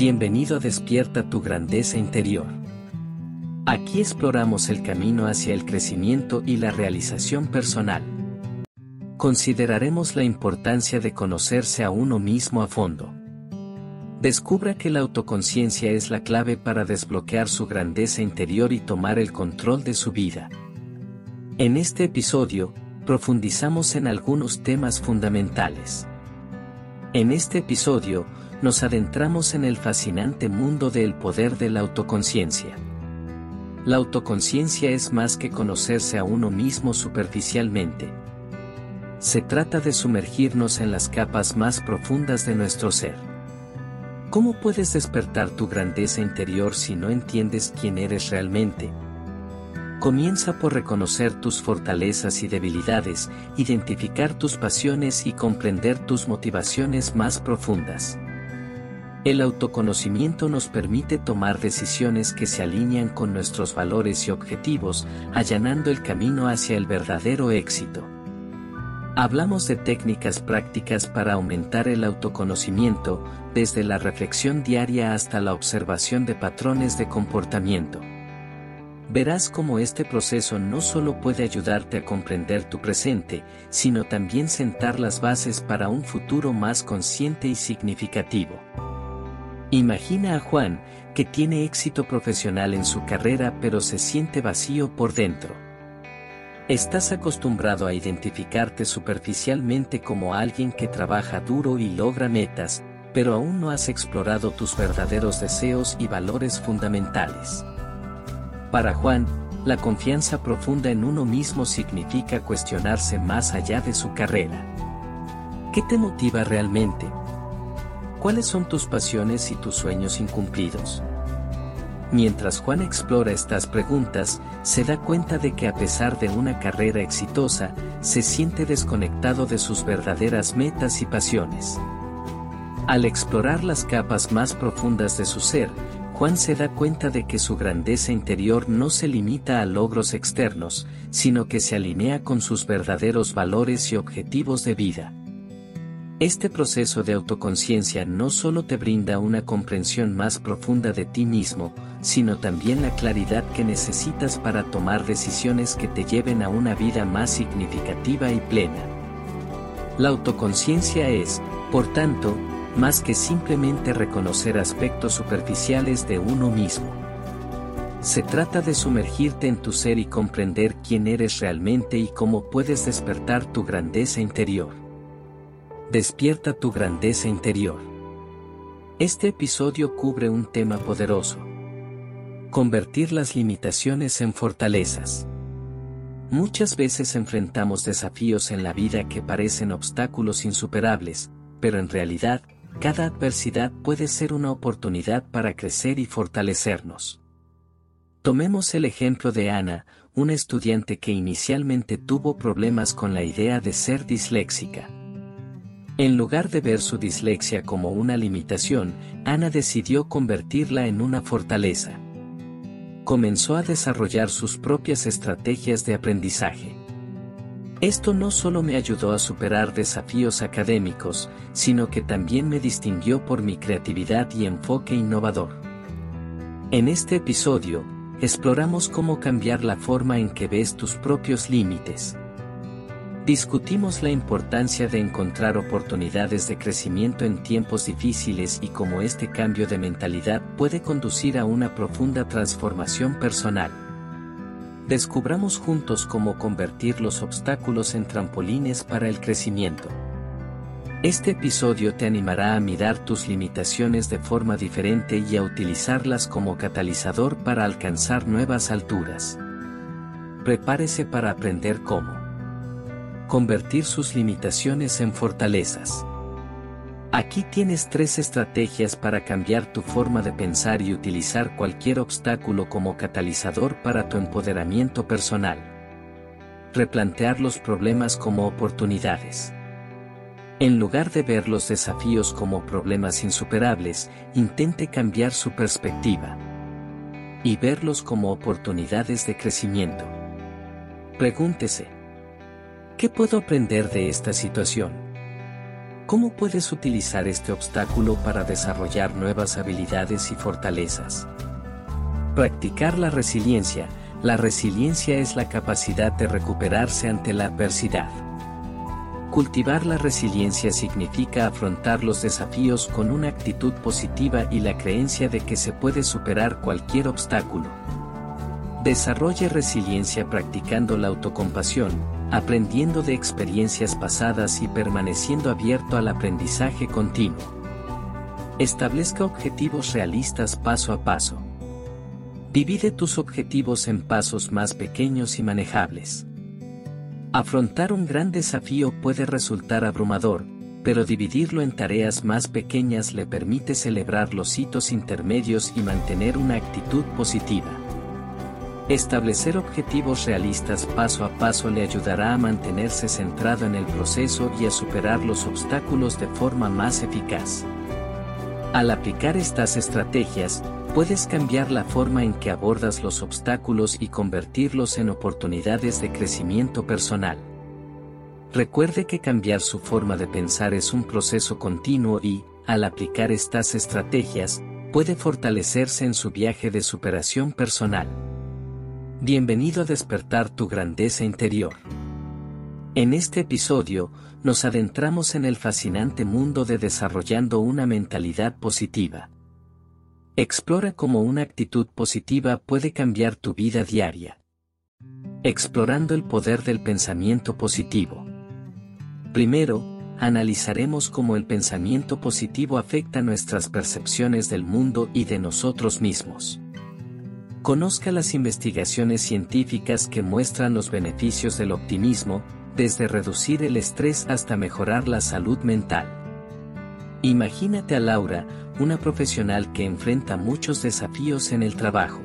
Bienvenido a Despierta tu grandeza interior. Aquí exploramos el camino hacia el crecimiento y la realización personal. Consideraremos la importancia de conocerse a uno mismo a fondo. Descubra que la autoconciencia es la clave para desbloquear su grandeza interior y tomar el control de su vida. En este episodio, profundizamos en algunos temas fundamentales. En este episodio, nos adentramos en el fascinante mundo del poder de la autoconciencia. La autoconciencia es más que conocerse a uno mismo superficialmente. Se trata de sumergirnos en las capas más profundas de nuestro ser. ¿Cómo puedes despertar tu grandeza interior si no entiendes quién eres realmente? Comienza por reconocer tus fortalezas y debilidades, identificar tus pasiones y comprender tus motivaciones más profundas. El autoconocimiento nos permite tomar decisiones que se alinean con nuestros valores y objetivos, allanando el camino hacia el verdadero éxito. Hablamos de técnicas prácticas para aumentar el autoconocimiento, desde la reflexión diaria hasta la observación de patrones de comportamiento. Verás cómo este proceso no solo puede ayudarte a comprender tu presente, sino también sentar las bases para un futuro más consciente y significativo. Imagina a Juan, que tiene éxito profesional en su carrera pero se siente vacío por dentro. Estás acostumbrado a identificarte superficialmente como alguien que trabaja duro y logra metas, pero aún no has explorado tus verdaderos deseos y valores fundamentales. Para Juan, la confianza profunda en uno mismo significa cuestionarse más allá de su carrera. ¿Qué te motiva realmente? ¿Cuáles son tus pasiones y tus sueños incumplidos? Mientras Juan explora estas preguntas, se da cuenta de que a pesar de una carrera exitosa, se siente desconectado de sus verdaderas metas y pasiones. Al explorar las capas más profundas de su ser, Juan se da cuenta de que su grandeza interior no se limita a logros externos, sino que se alinea con sus verdaderos valores y objetivos de vida. Este proceso de autoconciencia no solo te brinda una comprensión más profunda de ti mismo, sino también la claridad que necesitas para tomar decisiones que te lleven a una vida más significativa y plena. La autoconciencia es, por tanto, más que simplemente reconocer aspectos superficiales de uno mismo. Se trata de sumergirte en tu ser y comprender quién eres realmente y cómo puedes despertar tu grandeza interior. Despierta tu grandeza interior. Este episodio cubre un tema poderoso. Convertir las limitaciones en fortalezas. Muchas veces enfrentamos desafíos en la vida que parecen obstáculos insuperables, pero en realidad, cada adversidad puede ser una oportunidad para crecer y fortalecernos. Tomemos el ejemplo de Ana, una estudiante que inicialmente tuvo problemas con la idea de ser disléxica. En lugar de ver su dislexia como una limitación, Ana decidió convertirla en una fortaleza. Comenzó a desarrollar sus propias estrategias de aprendizaje. Esto no solo me ayudó a superar desafíos académicos, sino que también me distinguió por mi creatividad y enfoque innovador. En este episodio, exploramos cómo cambiar la forma en que ves tus propios límites. Discutimos la importancia de encontrar oportunidades de crecimiento en tiempos difíciles y cómo este cambio de mentalidad puede conducir a una profunda transformación personal. Descubramos juntos cómo convertir los obstáculos en trampolines para el crecimiento. Este episodio te animará a mirar tus limitaciones de forma diferente y a utilizarlas como catalizador para alcanzar nuevas alturas. Prepárese para aprender cómo convertir sus limitaciones en fortalezas. Aquí tienes tres estrategias para cambiar tu forma de pensar y utilizar cualquier obstáculo como catalizador para tu empoderamiento personal. Replantear los problemas como oportunidades. En lugar de ver los desafíos como problemas insuperables, intente cambiar su perspectiva y verlos como oportunidades de crecimiento. Pregúntese, ¿Qué puedo aprender de esta situación? ¿Cómo puedes utilizar este obstáculo para desarrollar nuevas habilidades y fortalezas? Practicar la resiliencia. La resiliencia es la capacidad de recuperarse ante la adversidad. Cultivar la resiliencia significa afrontar los desafíos con una actitud positiva y la creencia de que se puede superar cualquier obstáculo. Desarrolle resiliencia practicando la autocompasión, aprendiendo de experiencias pasadas y permaneciendo abierto al aprendizaje continuo. Establezca objetivos realistas paso a paso. Divide tus objetivos en pasos más pequeños y manejables. Afrontar un gran desafío puede resultar abrumador, pero dividirlo en tareas más pequeñas le permite celebrar los hitos intermedios y mantener una actitud positiva. Establecer objetivos realistas paso a paso le ayudará a mantenerse centrado en el proceso y a superar los obstáculos de forma más eficaz. Al aplicar estas estrategias, puedes cambiar la forma en que abordas los obstáculos y convertirlos en oportunidades de crecimiento personal. Recuerde que cambiar su forma de pensar es un proceso continuo y, al aplicar estas estrategias, puede fortalecerse en su viaje de superación personal. Bienvenido a despertar tu grandeza interior. En este episodio, nos adentramos en el fascinante mundo de desarrollando una mentalidad positiva. Explora cómo una actitud positiva puede cambiar tu vida diaria. Explorando el poder del pensamiento positivo. Primero, analizaremos cómo el pensamiento positivo afecta nuestras percepciones del mundo y de nosotros mismos. Conozca las investigaciones científicas que muestran los beneficios del optimismo, desde reducir el estrés hasta mejorar la salud mental. Imagínate a Laura, una profesional que enfrenta muchos desafíos en el trabajo.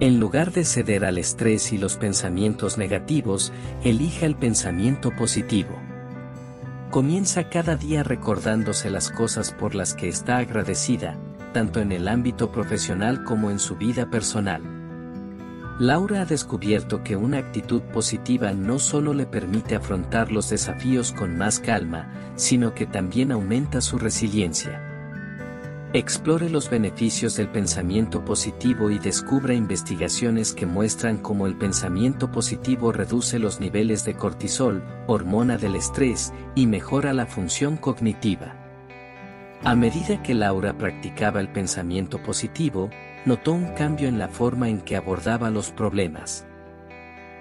En lugar de ceder al estrés y los pensamientos negativos, elija el pensamiento positivo. Comienza cada día recordándose las cosas por las que está agradecida, tanto en el ámbito profesional como en su vida personal. Laura ha descubierto que una actitud positiva no solo le permite afrontar los desafíos con más calma, sino que también aumenta su resiliencia. Explore los beneficios del pensamiento positivo y descubra investigaciones que muestran cómo el pensamiento positivo reduce los niveles de cortisol, hormona del estrés, y mejora la función cognitiva. A medida que Laura practicaba el pensamiento positivo, notó un cambio en la forma en que abordaba los problemas.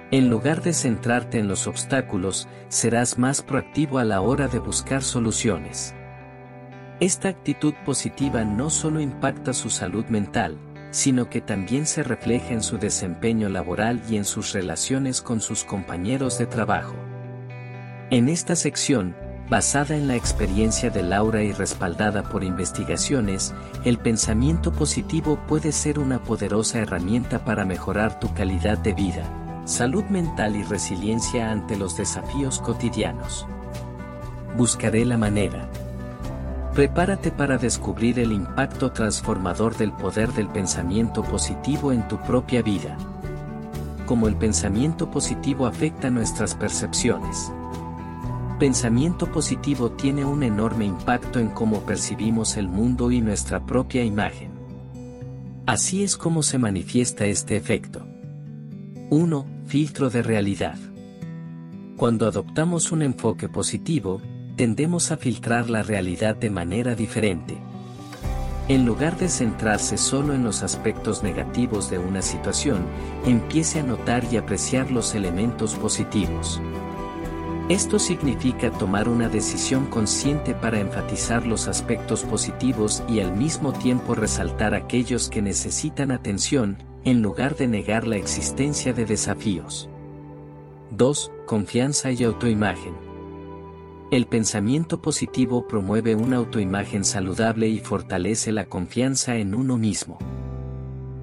En lugar de centrarte en los obstáculos, serás más proactivo a la hora de buscar soluciones. Esta actitud positiva no solo impacta su salud mental, sino que también se refleja en su desempeño laboral y en sus relaciones con sus compañeros de trabajo. En esta sección, Basada en la experiencia de Laura y respaldada por investigaciones, el pensamiento positivo puede ser una poderosa herramienta para mejorar tu calidad de vida, salud mental y resiliencia ante los desafíos cotidianos. Buscaré la manera. Prepárate para descubrir el impacto transformador del poder del pensamiento positivo en tu propia vida. Cómo el pensamiento positivo afecta nuestras percepciones pensamiento positivo tiene un enorme impacto en cómo percibimos el mundo y nuestra propia imagen. Así es como se manifiesta este efecto. 1. Filtro de realidad. Cuando adoptamos un enfoque positivo, tendemos a filtrar la realidad de manera diferente. En lugar de centrarse solo en los aspectos negativos de una situación, empiece a notar y apreciar los elementos positivos. Esto significa tomar una decisión consciente para enfatizar los aspectos positivos y al mismo tiempo resaltar aquellos que necesitan atención, en lugar de negar la existencia de desafíos. 2. Confianza y autoimagen. El pensamiento positivo promueve una autoimagen saludable y fortalece la confianza en uno mismo.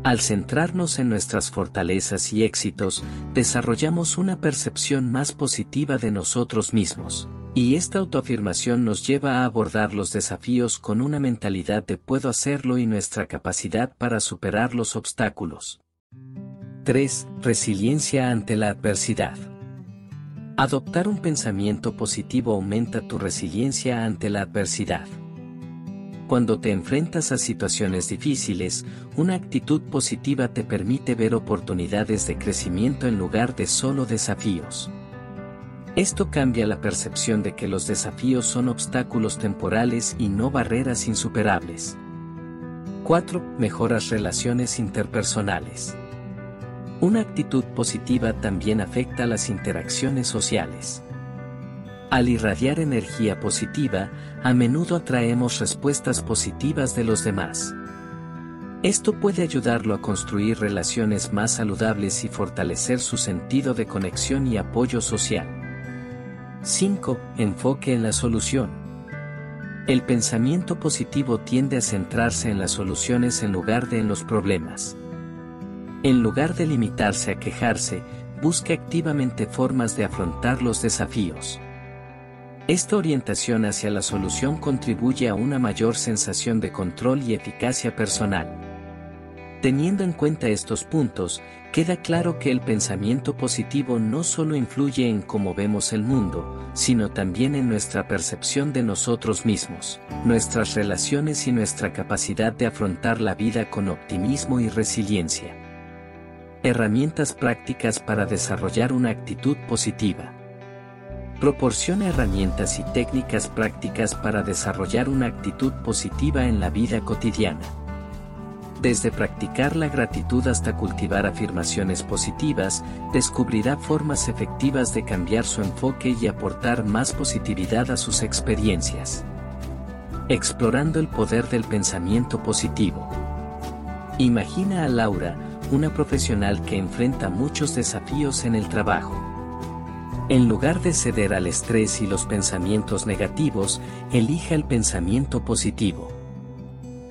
Al centrarnos en nuestras fortalezas y éxitos, desarrollamos una percepción más positiva de nosotros mismos. Y esta autoafirmación nos lleva a abordar los desafíos con una mentalidad de puedo hacerlo y nuestra capacidad para superar los obstáculos. 3. Resiliencia ante la adversidad. Adoptar un pensamiento positivo aumenta tu resiliencia ante la adversidad. Cuando te enfrentas a situaciones difíciles, una actitud positiva te permite ver oportunidades de crecimiento en lugar de solo desafíos. Esto cambia la percepción de que los desafíos son obstáculos temporales y no barreras insuperables. 4. Mejoras relaciones interpersonales. Una actitud positiva también afecta las interacciones sociales. Al irradiar energía positiva, a menudo atraemos respuestas positivas de los demás. Esto puede ayudarlo a construir relaciones más saludables y fortalecer su sentido de conexión y apoyo social. 5. Enfoque en la solución. El pensamiento positivo tiende a centrarse en las soluciones en lugar de en los problemas. En lugar de limitarse a quejarse, busque activamente formas de afrontar los desafíos. Esta orientación hacia la solución contribuye a una mayor sensación de control y eficacia personal. Teniendo en cuenta estos puntos, queda claro que el pensamiento positivo no solo influye en cómo vemos el mundo, sino también en nuestra percepción de nosotros mismos, nuestras relaciones y nuestra capacidad de afrontar la vida con optimismo y resiliencia. Herramientas prácticas para desarrollar una actitud positiva. Proporciona herramientas y técnicas prácticas para desarrollar una actitud positiva en la vida cotidiana. Desde practicar la gratitud hasta cultivar afirmaciones positivas, descubrirá formas efectivas de cambiar su enfoque y aportar más positividad a sus experiencias. Explorando el poder del pensamiento positivo. Imagina a Laura, una profesional que enfrenta muchos desafíos en el trabajo. En lugar de ceder al estrés y los pensamientos negativos, elija el pensamiento positivo.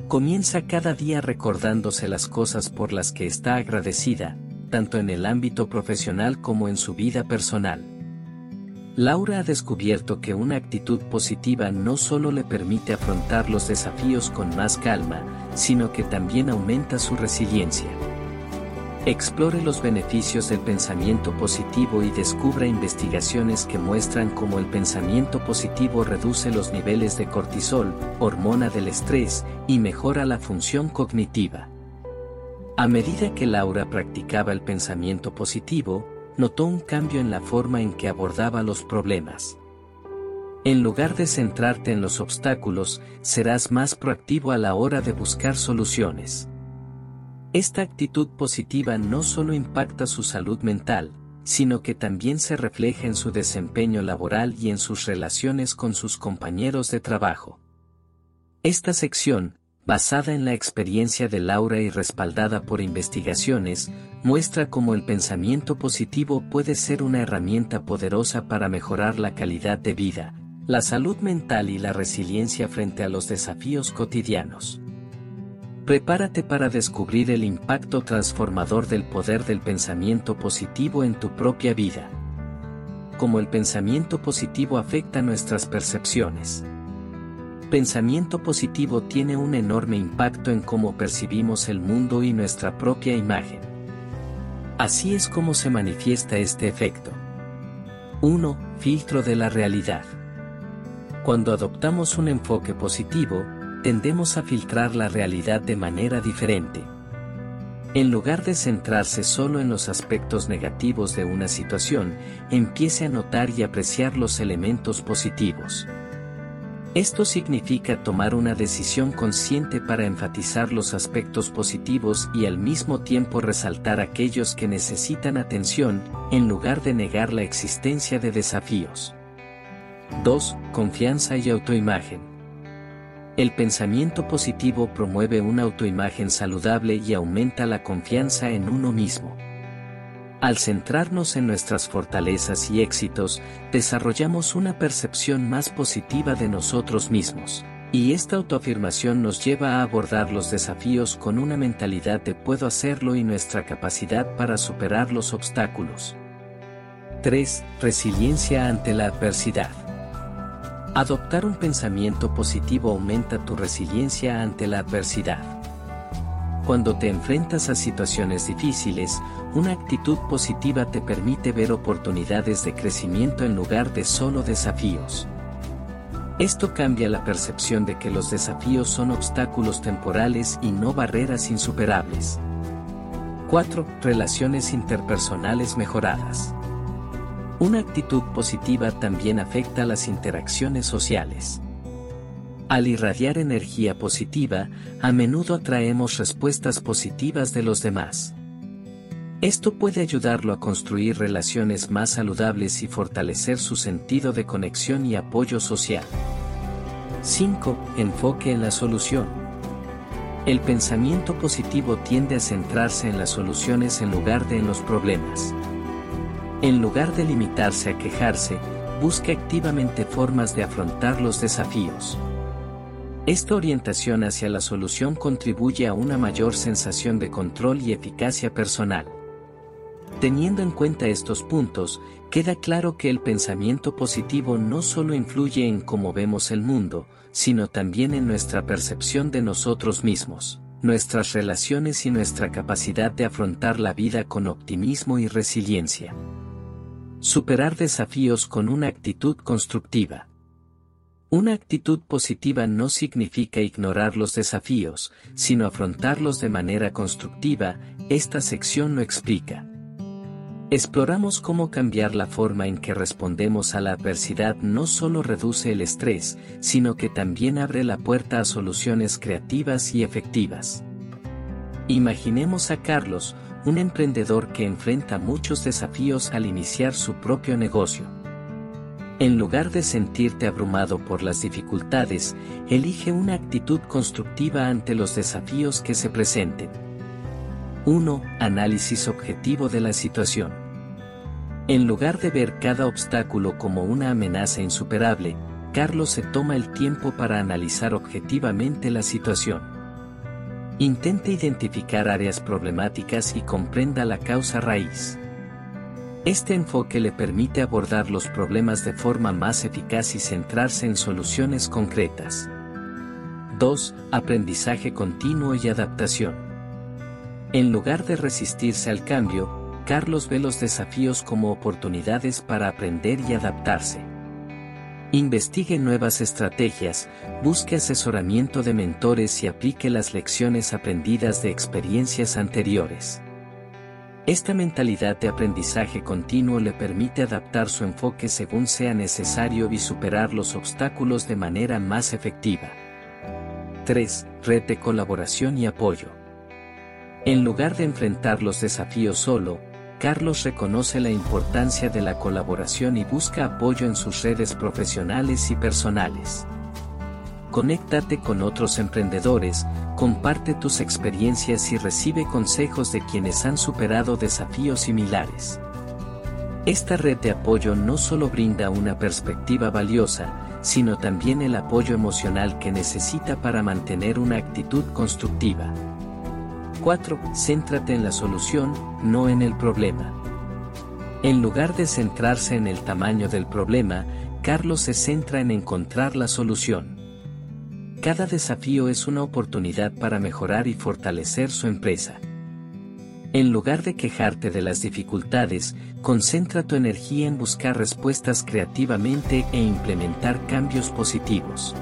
Comienza cada día recordándose las cosas por las que está agradecida, tanto en el ámbito profesional como en su vida personal. Laura ha descubierto que una actitud positiva no solo le permite afrontar los desafíos con más calma, sino que también aumenta su resiliencia. Explore los beneficios del pensamiento positivo y descubra investigaciones que muestran cómo el pensamiento positivo reduce los niveles de cortisol, hormona del estrés, y mejora la función cognitiva. A medida que Laura practicaba el pensamiento positivo, notó un cambio en la forma en que abordaba los problemas. En lugar de centrarte en los obstáculos, serás más proactivo a la hora de buscar soluciones. Esta actitud positiva no solo impacta su salud mental, sino que también se refleja en su desempeño laboral y en sus relaciones con sus compañeros de trabajo. Esta sección, basada en la experiencia de Laura y respaldada por investigaciones, muestra cómo el pensamiento positivo puede ser una herramienta poderosa para mejorar la calidad de vida, la salud mental y la resiliencia frente a los desafíos cotidianos. Prepárate para descubrir el impacto transformador del poder del pensamiento positivo en tu propia vida. Cómo el pensamiento positivo afecta nuestras percepciones. Pensamiento positivo tiene un enorme impacto en cómo percibimos el mundo y nuestra propia imagen. Así es como se manifiesta este efecto. 1. Filtro de la realidad. Cuando adoptamos un enfoque positivo, tendemos a filtrar la realidad de manera diferente. En lugar de centrarse solo en los aspectos negativos de una situación, empiece a notar y apreciar los elementos positivos. Esto significa tomar una decisión consciente para enfatizar los aspectos positivos y al mismo tiempo resaltar aquellos que necesitan atención, en lugar de negar la existencia de desafíos. 2. Confianza y autoimagen. El pensamiento positivo promueve una autoimagen saludable y aumenta la confianza en uno mismo. Al centrarnos en nuestras fortalezas y éxitos, desarrollamos una percepción más positiva de nosotros mismos. Y esta autoafirmación nos lleva a abordar los desafíos con una mentalidad de puedo hacerlo y nuestra capacidad para superar los obstáculos. 3. Resiliencia ante la adversidad. Adoptar un pensamiento positivo aumenta tu resiliencia ante la adversidad. Cuando te enfrentas a situaciones difíciles, una actitud positiva te permite ver oportunidades de crecimiento en lugar de solo desafíos. Esto cambia la percepción de que los desafíos son obstáculos temporales y no barreras insuperables. 4. Relaciones interpersonales mejoradas. Una actitud positiva también afecta las interacciones sociales. Al irradiar energía positiva, a menudo atraemos respuestas positivas de los demás. Esto puede ayudarlo a construir relaciones más saludables y fortalecer su sentido de conexión y apoyo social. 5. Enfoque en la solución. El pensamiento positivo tiende a centrarse en las soluciones en lugar de en los problemas. En lugar de limitarse a quejarse, busque activamente formas de afrontar los desafíos. Esta orientación hacia la solución contribuye a una mayor sensación de control y eficacia personal. Teniendo en cuenta estos puntos, queda claro que el pensamiento positivo no solo influye en cómo vemos el mundo, sino también en nuestra percepción de nosotros mismos, nuestras relaciones y nuestra capacidad de afrontar la vida con optimismo y resiliencia. Superar desafíos con una actitud constructiva. Una actitud positiva no significa ignorar los desafíos, sino afrontarlos de manera constructiva, esta sección lo explica. Exploramos cómo cambiar la forma en que respondemos a la adversidad no solo reduce el estrés, sino que también abre la puerta a soluciones creativas y efectivas. Imaginemos a Carlos, un emprendedor que enfrenta muchos desafíos al iniciar su propio negocio. En lugar de sentirte abrumado por las dificultades, elige una actitud constructiva ante los desafíos que se presenten. 1. Análisis objetivo de la situación. En lugar de ver cada obstáculo como una amenaza insuperable, Carlos se toma el tiempo para analizar objetivamente la situación. Intente identificar áreas problemáticas y comprenda la causa raíz. Este enfoque le permite abordar los problemas de forma más eficaz y centrarse en soluciones concretas. 2. Aprendizaje continuo y adaptación. En lugar de resistirse al cambio, Carlos ve los desafíos como oportunidades para aprender y adaptarse. Investigue nuevas estrategias, busque asesoramiento de mentores y aplique las lecciones aprendidas de experiencias anteriores. Esta mentalidad de aprendizaje continuo le permite adaptar su enfoque según sea necesario y superar los obstáculos de manera más efectiva. 3. Red de colaboración y apoyo. En lugar de enfrentar los desafíos solo, Carlos reconoce la importancia de la colaboración y busca apoyo en sus redes profesionales y personales. Conéctate con otros emprendedores, comparte tus experiencias y recibe consejos de quienes han superado desafíos similares. Esta red de apoyo no solo brinda una perspectiva valiosa, sino también el apoyo emocional que necesita para mantener una actitud constructiva. 4. Céntrate en la solución, no en el problema. En lugar de centrarse en el tamaño del problema, Carlos se centra en encontrar la solución. Cada desafío es una oportunidad para mejorar y fortalecer su empresa. En lugar de quejarte de las dificultades, concentra tu energía en buscar respuestas creativamente e implementar cambios positivos.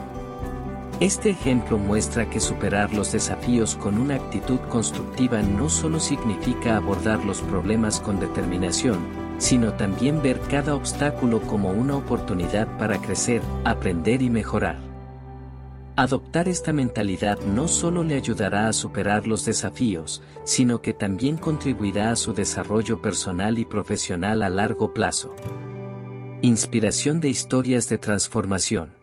Este ejemplo muestra que superar los desafíos con una actitud constructiva no solo significa abordar los problemas con determinación, sino también ver cada obstáculo como una oportunidad para crecer, aprender y mejorar. Adoptar esta mentalidad no solo le ayudará a superar los desafíos, sino que también contribuirá a su desarrollo personal y profesional a largo plazo. Inspiración de historias de transformación.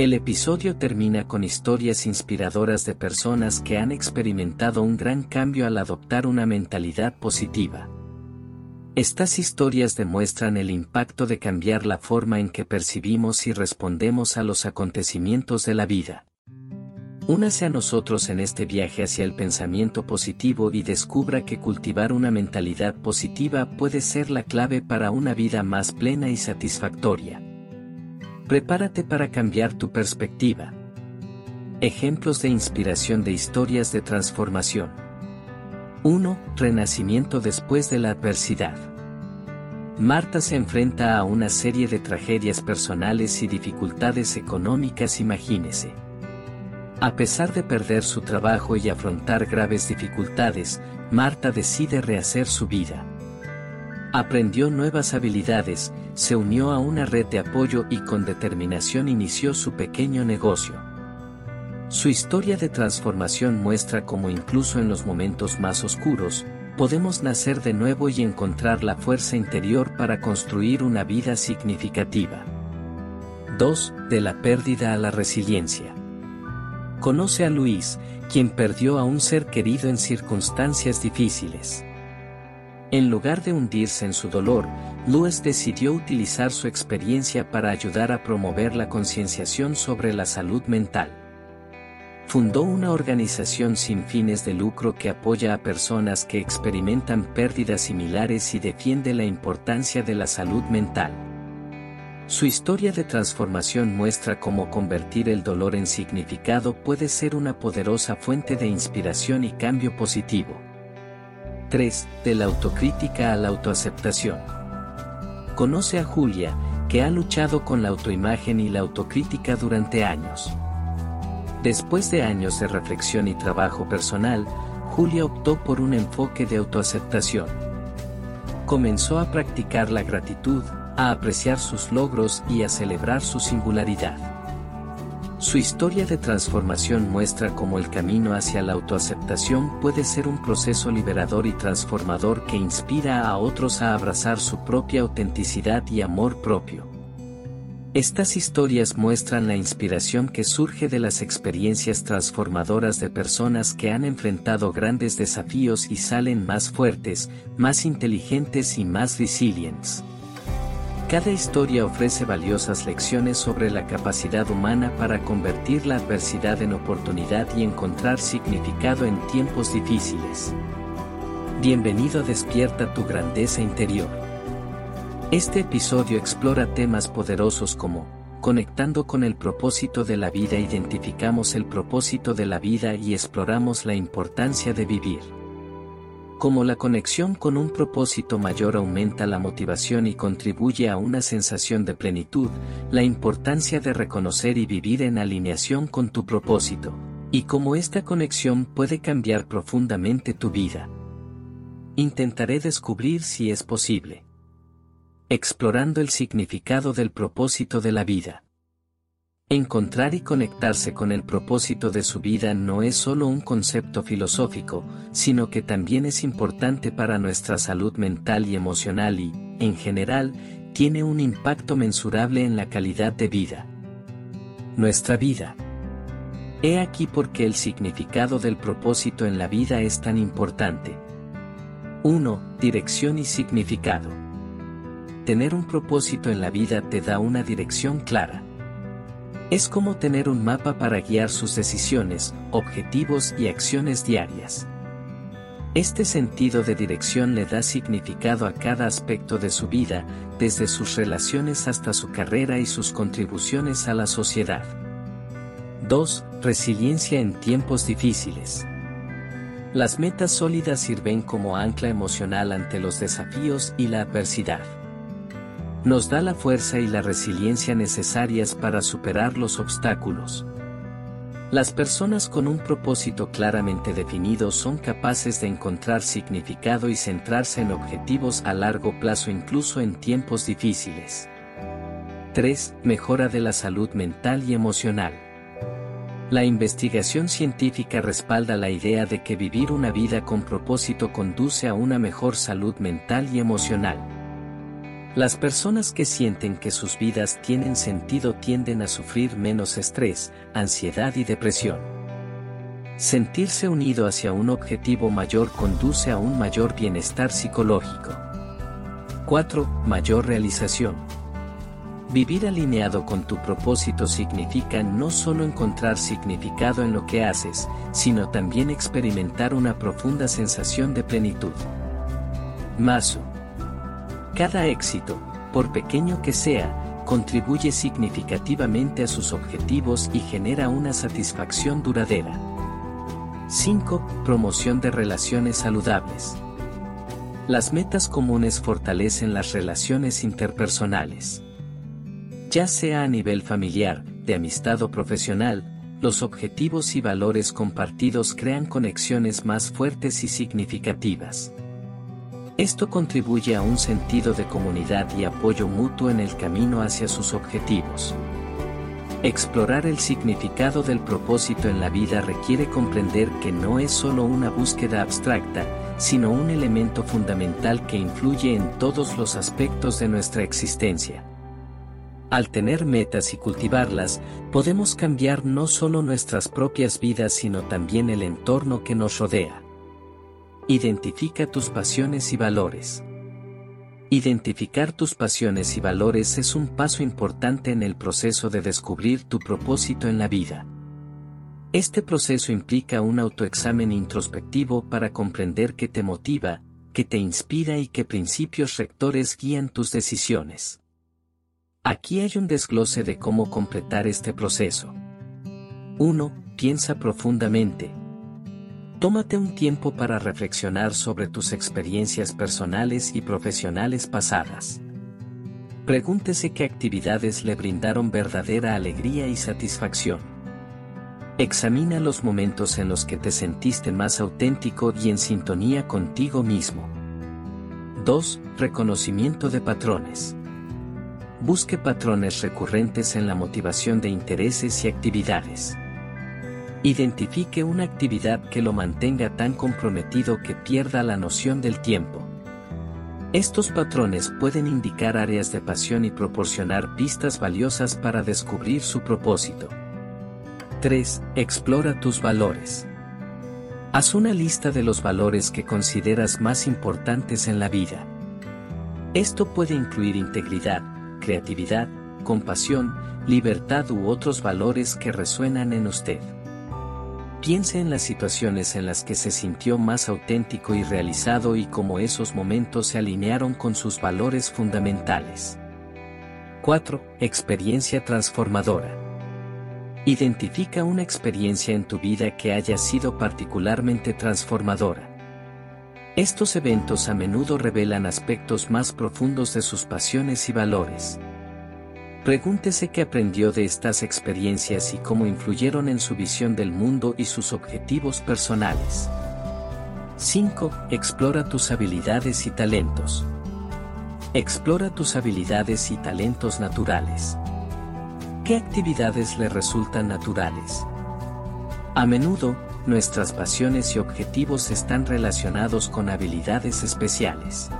El episodio termina con historias inspiradoras de personas que han experimentado un gran cambio al adoptar una mentalidad positiva. Estas historias demuestran el impacto de cambiar la forma en que percibimos y respondemos a los acontecimientos de la vida. Únase a nosotros en este viaje hacia el pensamiento positivo y descubra que cultivar una mentalidad positiva puede ser la clave para una vida más plena y satisfactoria. Prepárate para cambiar tu perspectiva. Ejemplos de inspiración de historias de transformación. 1. Renacimiento después de la adversidad. Marta se enfrenta a una serie de tragedias personales y dificultades económicas, imagínese. A pesar de perder su trabajo y afrontar graves dificultades, Marta decide rehacer su vida. Aprendió nuevas habilidades, se unió a una red de apoyo y con determinación inició su pequeño negocio. Su historia de transformación muestra cómo incluso en los momentos más oscuros, podemos nacer de nuevo y encontrar la fuerza interior para construir una vida significativa. 2. De la pérdida a la resiliencia. Conoce a Luis, quien perdió a un ser querido en circunstancias difíciles. En lugar de hundirse en su dolor, Luis decidió utilizar su experiencia para ayudar a promover la concienciación sobre la salud mental fundó una organización sin fines de lucro que apoya a personas que experimentan pérdidas similares y defiende la importancia de la salud mental. Su historia de transformación muestra cómo convertir el dolor en significado puede ser una poderosa fuente de inspiración y cambio positivo. 3. De la autocrítica a la autoaceptación. Conoce a Julia, que ha luchado con la autoimagen y la autocrítica durante años. Después de años de reflexión y trabajo personal, Julia optó por un enfoque de autoaceptación. Comenzó a practicar la gratitud, a apreciar sus logros y a celebrar su singularidad. Su historia de transformación muestra cómo el camino hacia la autoaceptación puede ser un proceso liberador y transformador que inspira a otros a abrazar su propia autenticidad y amor propio. Estas historias muestran la inspiración que surge de las experiencias transformadoras de personas que han enfrentado grandes desafíos y salen más fuertes, más inteligentes y más resilientes. Cada historia ofrece valiosas lecciones sobre la capacidad humana para convertir la adversidad en oportunidad y encontrar significado en tiempos difíciles. Bienvenido a Despierta tu grandeza interior. Este episodio explora temas poderosos como, conectando con el propósito de la vida identificamos el propósito de la vida y exploramos la importancia de vivir. Como la conexión con un propósito mayor aumenta la motivación y contribuye a una sensación de plenitud, la importancia de reconocer y vivir en alineación con tu propósito, y cómo esta conexión puede cambiar profundamente tu vida. Intentaré descubrir si es posible explorando el significado del propósito de la vida. Encontrar y conectarse con el propósito de su vida no es solo un concepto filosófico, sino que también es importante para nuestra salud mental y emocional y, en general, tiene un impacto mensurable en la calidad de vida. Nuestra vida. He aquí por qué el significado del propósito en la vida es tan importante. 1. Dirección y significado. Tener un propósito en la vida te da una dirección clara. Es como tener un mapa para guiar sus decisiones, objetivos y acciones diarias. Este sentido de dirección le da significado a cada aspecto de su vida, desde sus relaciones hasta su carrera y sus contribuciones a la sociedad. 2. Resiliencia en tiempos difíciles. Las metas sólidas sirven como ancla emocional ante los desafíos y la adversidad nos da la fuerza y la resiliencia necesarias para superar los obstáculos. Las personas con un propósito claramente definido son capaces de encontrar significado y centrarse en objetivos a largo plazo incluso en tiempos difíciles. 3. Mejora de la salud mental y emocional. La investigación científica respalda la idea de que vivir una vida con propósito conduce a una mejor salud mental y emocional. Las personas que sienten que sus vidas tienen sentido tienden a sufrir menos estrés, ansiedad y depresión. Sentirse unido hacia un objetivo mayor conduce a un mayor bienestar psicológico. 4. Mayor realización. Vivir alineado con tu propósito significa no solo encontrar significado en lo que haces, sino también experimentar una profunda sensación de plenitud. Maso. Cada éxito, por pequeño que sea, contribuye significativamente a sus objetivos y genera una satisfacción duradera. 5. Promoción de relaciones saludables. Las metas comunes fortalecen las relaciones interpersonales. Ya sea a nivel familiar, de amistad o profesional, los objetivos y valores compartidos crean conexiones más fuertes y significativas. Esto contribuye a un sentido de comunidad y apoyo mutuo en el camino hacia sus objetivos. Explorar el significado del propósito en la vida requiere comprender que no es solo una búsqueda abstracta, sino un elemento fundamental que influye en todos los aspectos de nuestra existencia. Al tener metas y cultivarlas, podemos cambiar no solo nuestras propias vidas sino también el entorno que nos rodea. Identifica tus pasiones y valores. Identificar tus pasiones y valores es un paso importante en el proceso de descubrir tu propósito en la vida. Este proceso implica un autoexamen introspectivo para comprender qué te motiva, qué te inspira y qué principios rectores guían tus decisiones. Aquí hay un desglose de cómo completar este proceso. 1. Piensa profundamente, Tómate un tiempo para reflexionar sobre tus experiencias personales y profesionales pasadas. Pregúntese qué actividades le brindaron verdadera alegría y satisfacción. Examina los momentos en los que te sentiste más auténtico y en sintonía contigo mismo. 2. Reconocimiento de patrones. Busque patrones recurrentes en la motivación de intereses y actividades. Identifique una actividad que lo mantenga tan comprometido que pierda la noción del tiempo. Estos patrones pueden indicar áreas de pasión y proporcionar pistas valiosas para descubrir su propósito. 3. Explora tus valores. Haz una lista de los valores que consideras más importantes en la vida. Esto puede incluir integridad, creatividad, compasión, libertad u otros valores que resuenan en usted. Piense en las situaciones en las que se sintió más auténtico y realizado y cómo esos momentos se alinearon con sus valores fundamentales. 4. Experiencia transformadora. Identifica una experiencia en tu vida que haya sido particularmente transformadora. Estos eventos a menudo revelan aspectos más profundos de sus pasiones y valores. Pregúntese qué aprendió de estas experiencias y cómo influyeron en su visión del mundo y sus objetivos personales. 5. Explora tus habilidades y talentos. Explora tus habilidades y talentos naturales. ¿Qué actividades le resultan naturales? A menudo, nuestras pasiones y objetivos están relacionados con habilidades especiales.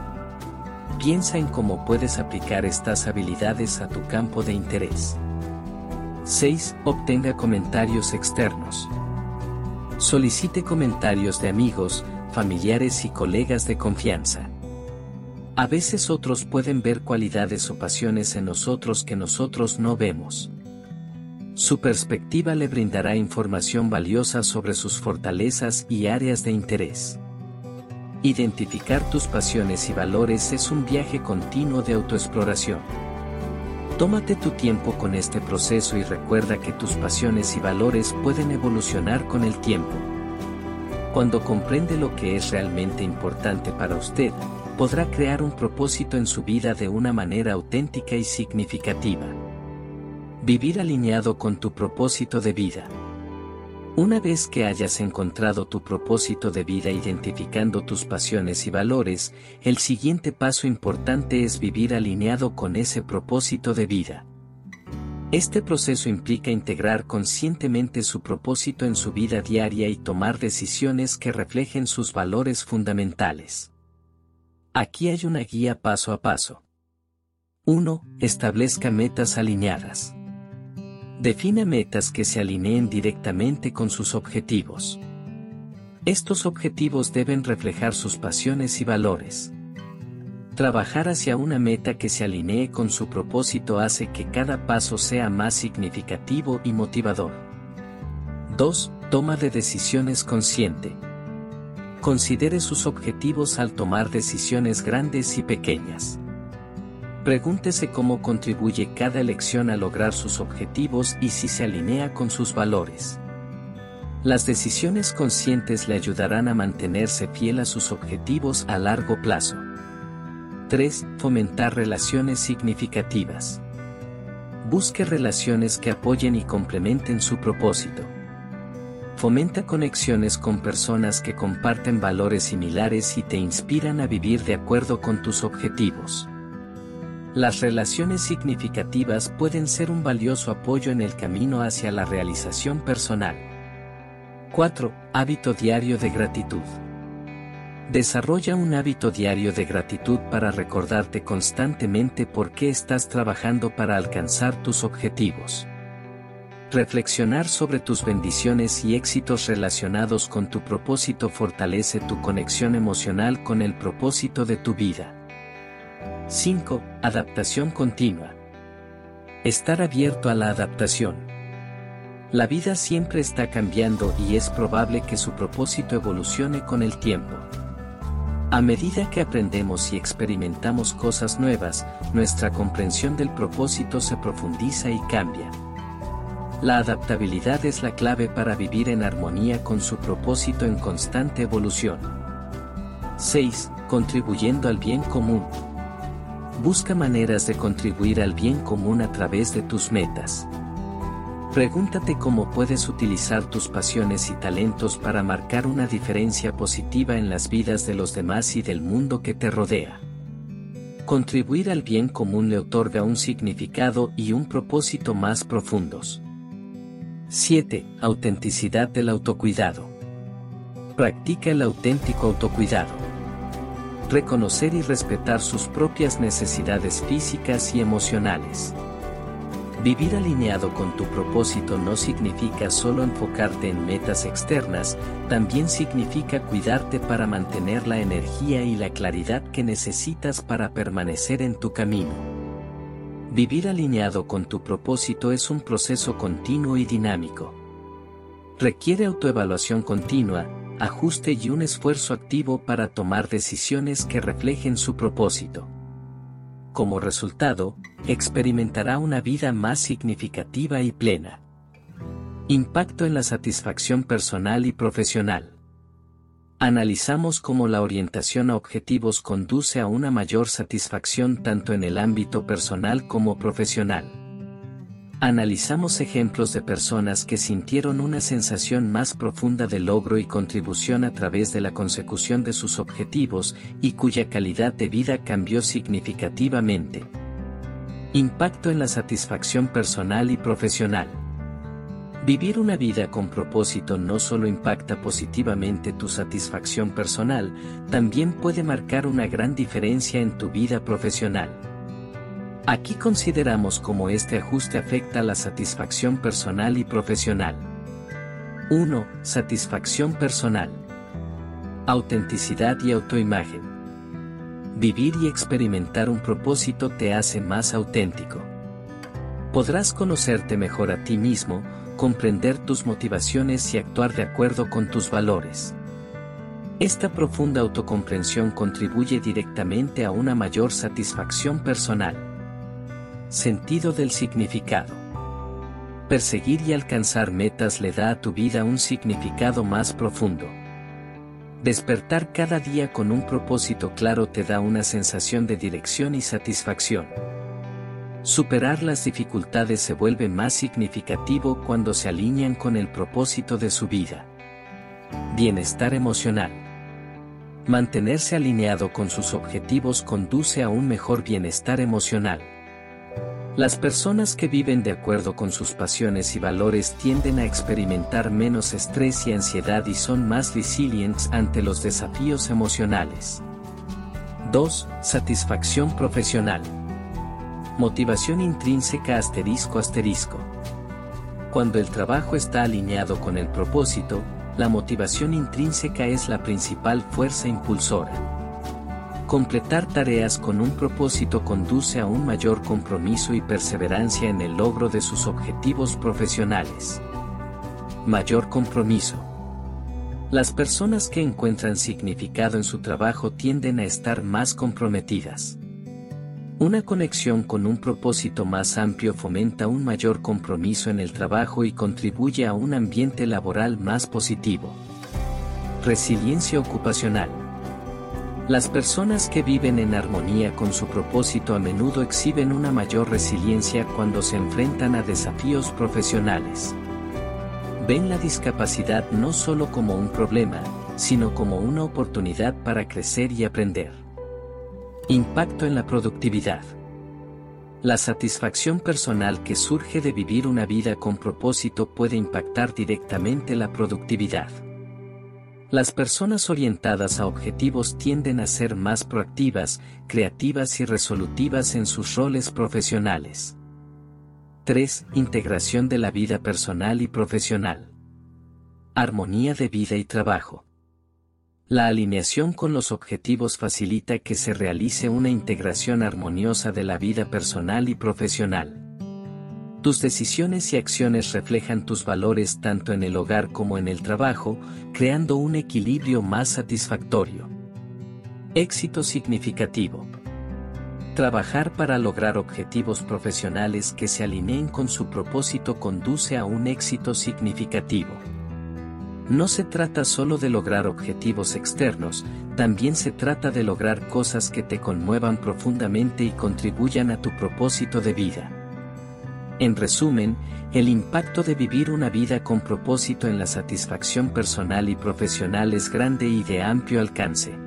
Piensa en cómo puedes aplicar estas habilidades a tu campo de interés. 6. Obtenga comentarios externos. Solicite comentarios de amigos, familiares y colegas de confianza. A veces otros pueden ver cualidades o pasiones en nosotros que nosotros no vemos. Su perspectiva le brindará información valiosa sobre sus fortalezas y áreas de interés. Identificar tus pasiones y valores es un viaje continuo de autoexploración. Tómate tu tiempo con este proceso y recuerda que tus pasiones y valores pueden evolucionar con el tiempo. Cuando comprende lo que es realmente importante para usted, podrá crear un propósito en su vida de una manera auténtica y significativa. Vivir alineado con tu propósito de vida. Una vez que hayas encontrado tu propósito de vida identificando tus pasiones y valores, el siguiente paso importante es vivir alineado con ese propósito de vida. Este proceso implica integrar conscientemente su propósito en su vida diaria y tomar decisiones que reflejen sus valores fundamentales. Aquí hay una guía paso a paso. 1. Establezca metas alineadas. Define metas que se alineen directamente con sus objetivos. Estos objetivos deben reflejar sus pasiones y valores. Trabajar hacia una meta que se alinee con su propósito hace que cada paso sea más significativo y motivador. 2. Toma de decisiones consciente. Considere sus objetivos al tomar decisiones grandes y pequeñas. Pregúntese cómo contribuye cada elección a lograr sus objetivos y si se alinea con sus valores. Las decisiones conscientes le ayudarán a mantenerse fiel a sus objetivos a largo plazo. 3. Fomentar relaciones significativas. Busque relaciones que apoyen y complementen su propósito. Fomenta conexiones con personas que comparten valores similares y te inspiran a vivir de acuerdo con tus objetivos. Las relaciones significativas pueden ser un valioso apoyo en el camino hacia la realización personal. 4. Hábito diario de gratitud. Desarrolla un hábito diario de gratitud para recordarte constantemente por qué estás trabajando para alcanzar tus objetivos. Reflexionar sobre tus bendiciones y éxitos relacionados con tu propósito fortalece tu conexión emocional con el propósito de tu vida. 5. Adaptación continua. Estar abierto a la adaptación. La vida siempre está cambiando y es probable que su propósito evolucione con el tiempo. A medida que aprendemos y experimentamos cosas nuevas, nuestra comprensión del propósito se profundiza y cambia. La adaptabilidad es la clave para vivir en armonía con su propósito en constante evolución. 6. Contribuyendo al bien común. Busca maneras de contribuir al bien común a través de tus metas. Pregúntate cómo puedes utilizar tus pasiones y talentos para marcar una diferencia positiva en las vidas de los demás y del mundo que te rodea. Contribuir al bien común le otorga un significado y un propósito más profundos. 7. Autenticidad del autocuidado. Practica el auténtico autocuidado reconocer y respetar sus propias necesidades físicas y emocionales. Vivir alineado con tu propósito no significa solo enfocarte en metas externas, también significa cuidarte para mantener la energía y la claridad que necesitas para permanecer en tu camino. Vivir alineado con tu propósito es un proceso continuo y dinámico. Requiere autoevaluación continua, ajuste y un esfuerzo activo para tomar decisiones que reflejen su propósito. Como resultado, experimentará una vida más significativa y plena. Impacto en la satisfacción personal y profesional. Analizamos cómo la orientación a objetivos conduce a una mayor satisfacción tanto en el ámbito personal como profesional. Analizamos ejemplos de personas que sintieron una sensación más profunda de logro y contribución a través de la consecución de sus objetivos y cuya calidad de vida cambió significativamente. Impacto en la satisfacción personal y profesional. Vivir una vida con propósito no solo impacta positivamente tu satisfacción personal, también puede marcar una gran diferencia en tu vida profesional. Aquí consideramos cómo este ajuste afecta la satisfacción personal y profesional. 1. Satisfacción personal. Autenticidad y autoimagen. Vivir y experimentar un propósito te hace más auténtico. Podrás conocerte mejor a ti mismo, comprender tus motivaciones y actuar de acuerdo con tus valores. Esta profunda autocomprensión contribuye directamente a una mayor satisfacción personal. Sentido del significado. Perseguir y alcanzar metas le da a tu vida un significado más profundo. Despertar cada día con un propósito claro te da una sensación de dirección y satisfacción. Superar las dificultades se vuelve más significativo cuando se alinean con el propósito de su vida. Bienestar emocional. Mantenerse alineado con sus objetivos conduce a un mejor bienestar emocional. Las personas que viven de acuerdo con sus pasiones y valores tienden a experimentar menos estrés y ansiedad y son más resilientes ante los desafíos emocionales. 2. Satisfacción profesional. Motivación intrínseca asterisco asterisco. Cuando el trabajo está alineado con el propósito, la motivación intrínseca es la principal fuerza impulsora. Completar tareas con un propósito conduce a un mayor compromiso y perseverancia en el logro de sus objetivos profesionales. Mayor compromiso. Las personas que encuentran significado en su trabajo tienden a estar más comprometidas. Una conexión con un propósito más amplio fomenta un mayor compromiso en el trabajo y contribuye a un ambiente laboral más positivo. Resiliencia ocupacional. Las personas que viven en armonía con su propósito a menudo exhiben una mayor resiliencia cuando se enfrentan a desafíos profesionales. Ven la discapacidad no solo como un problema, sino como una oportunidad para crecer y aprender. Impacto en la productividad. La satisfacción personal que surge de vivir una vida con propósito puede impactar directamente la productividad. Las personas orientadas a objetivos tienden a ser más proactivas, creativas y resolutivas en sus roles profesionales. 3. Integración de la vida personal y profesional. Armonía de vida y trabajo. La alineación con los objetivos facilita que se realice una integración armoniosa de la vida personal y profesional. Tus decisiones y acciones reflejan tus valores tanto en el hogar como en el trabajo, creando un equilibrio más satisfactorio. Éxito significativo. Trabajar para lograr objetivos profesionales que se alineen con su propósito conduce a un éxito significativo. No se trata solo de lograr objetivos externos, también se trata de lograr cosas que te conmuevan profundamente y contribuyan a tu propósito de vida. En resumen, el impacto de vivir una vida con propósito en la satisfacción personal y profesional es grande y de amplio alcance.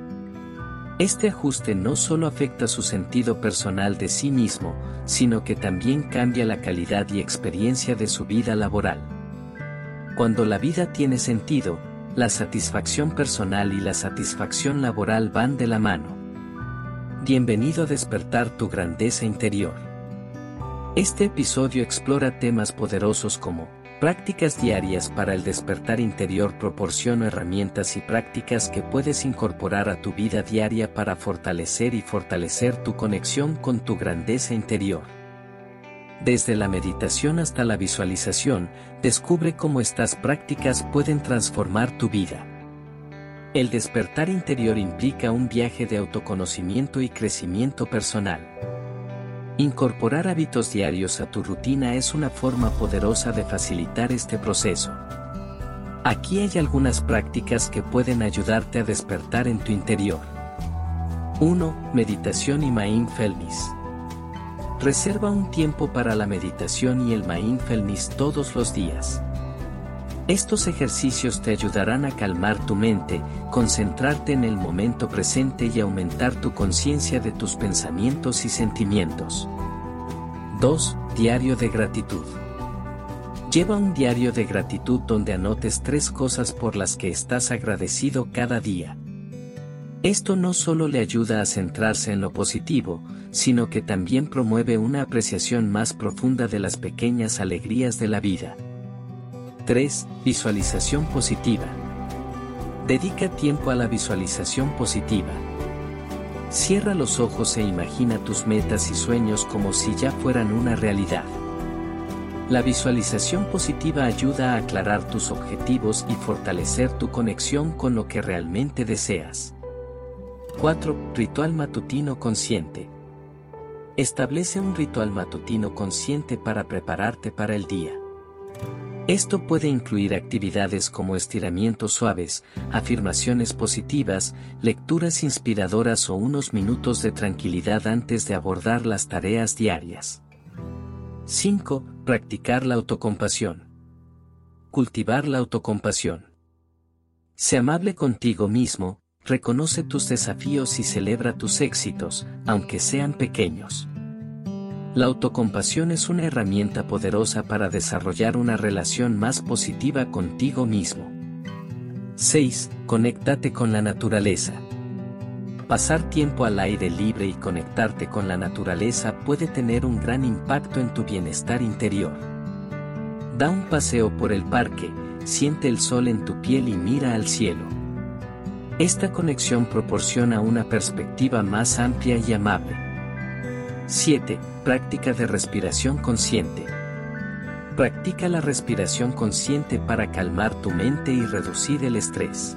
Este ajuste no solo afecta su sentido personal de sí mismo, sino que también cambia la calidad y experiencia de su vida laboral. Cuando la vida tiene sentido, la satisfacción personal y la satisfacción laboral van de la mano. Bienvenido a despertar tu grandeza interior. Este episodio explora temas poderosos como prácticas diarias para el despertar interior proporciona herramientas y prácticas que puedes incorporar a tu vida diaria para fortalecer y fortalecer tu conexión con tu grandeza interior. Desde la meditación hasta la visualización, descubre cómo estas prácticas pueden transformar tu vida. El despertar interior implica un viaje de autoconocimiento y crecimiento personal. Incorporar hábitos diarios a tu rutina es una forma poderosa de facilitar este proceso. Aquí hay algunas prácticas que pueden ayudarte a despertar en tu interior. 1. Meditación y mindfulness. Reserva un tiempo para la meditación y el mindfulness todos los días. Estos ejercicios te ayudarán a calmar tu mente, concentrarte en el momento presente y aumentar tu conciencia de tus pensamientos y sentimientos. 2. Diario de gratitud. Lleva un diario de gratitud donde anotes tres cosas por las que estás agradecido cada día. Esto no solo le ayuda a centrarse en lo positivo, sino que también promueve una apreciación más profunda de las pequeñas alegrías de la vida. 3. Visualización positiva. Dedica tiempo a la visualización positiva. Cierra los ojos e imagina tus metas y sueños como si ya fueran una realidad. La visualización positiva ayuda a aclarar tus objetivos y fortalecer tu conexión con lo que realmente deseas. 4. Ritual matutino consciente. Establece un ritual matutino consciente para prepararte para el día. Esto puede incluir actividades como estiramientos suaves, afirmaciones positivas, lecturas inspiradoras o unos minutos de tranquilidad antes de abordar las tareas diarias. 5. Practicar la autocompasión. Cultivar la autocompasión. Sé amable contigo mismo, reconoce tus desafíos y celebra tus éxitos, aunque sean pequeños. La autocompasión es una herramienta poderosa para desarrollar una relación más positiva contigo mismo. 6. Conéctate con la naturaleza. Pasar tiempo al aire libre y conectarte con la naturaleza puede tener un gran impacto en tu bienestar interior. Da un paseo por el parque, siente el sol en tu piel y mira al cielo. Esta conexión proporciona una perspectiva más amplia y amable. 7. Práctica de respiración consciente. Practica la respiración consciente para calmar tu mente y reducir el estrés.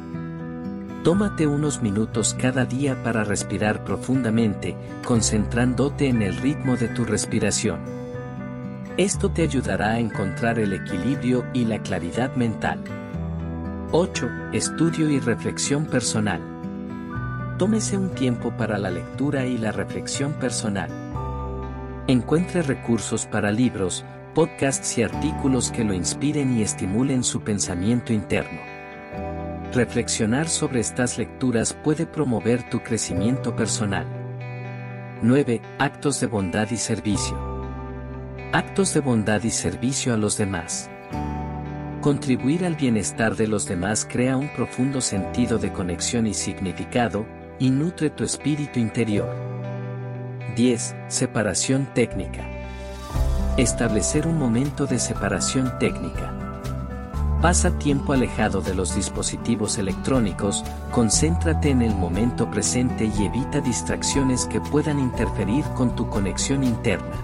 Tómate unos minutos cada día para respirar profundamente, concentrándote en el ritmo de tu respiración. Esto te ayudará a encontrar el equilibrio y la claridad mental. 8. Estudio y reflexión personal. Tómese un tiempo para la lectura y la reflexión personal. Encuentre recursos para libros, podcasts y artículos que lo inspiren y estimulen su pensamiento interno. Reflexionar sobre estas lecturas puede promover tu crecimiento personal. 9. Actos de bondad y servicio. Actos de bondad y servicio a los demás. Contribuir al bienestar de los demás crea un profundo sentido de conexión y significado, y nutre tu espíritu interior. 10. Separación técnica. Establecer un momento de separación técnica. Pasa tiempo alejado de los dispositivos electrónicos, concéntrate en el momento presente y evita distracciones que puedan interferir con tu conexión interna.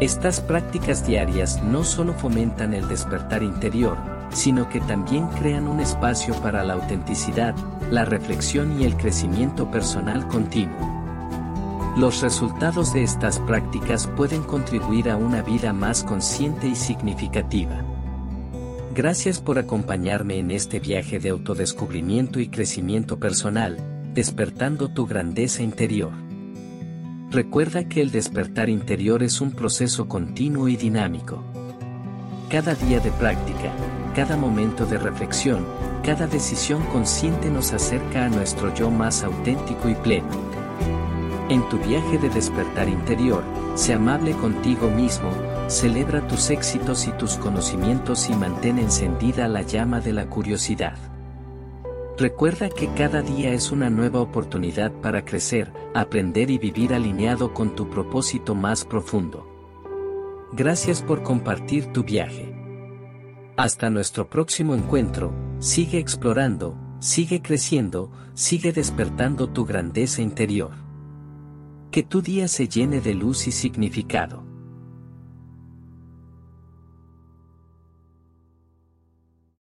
Estas prácticas diarias no solo fomentan el despertar interior, sino que también crean un espacio para la autenticidad, la reflexión y el crecimiento personal continuo. Los resultados de estas prácticas pueden contribuir a una vida más consciente y significativa. Gracias por acompañarme en este viaje de autodescubrimiento y crecimiento personal, despertando tu grandeza interior. Recuerda que el despertar interior es un proceso continuo y dinámico. Cada día de práctica, cada momento de reflexión, cada decisión consciente nos acerca a nuestro yo más auténtico y pleno. En tu viaje de despertar interior, sé amable contigo mismo, celebra tus éxitos y tus conocimientos y mantén encendida la llama de la curiosidad. Recuerda que cada día es una nueva oportunidad para crecer, aprender y vivir alineado con tu propósito más profundo. Gracias por compartir tu viaje. Hasta nuestro próximo encuentro, sigue explorando, sigue creciendo, sigue despertando tu grandeza interior. Que tu día se llene de luz y significado.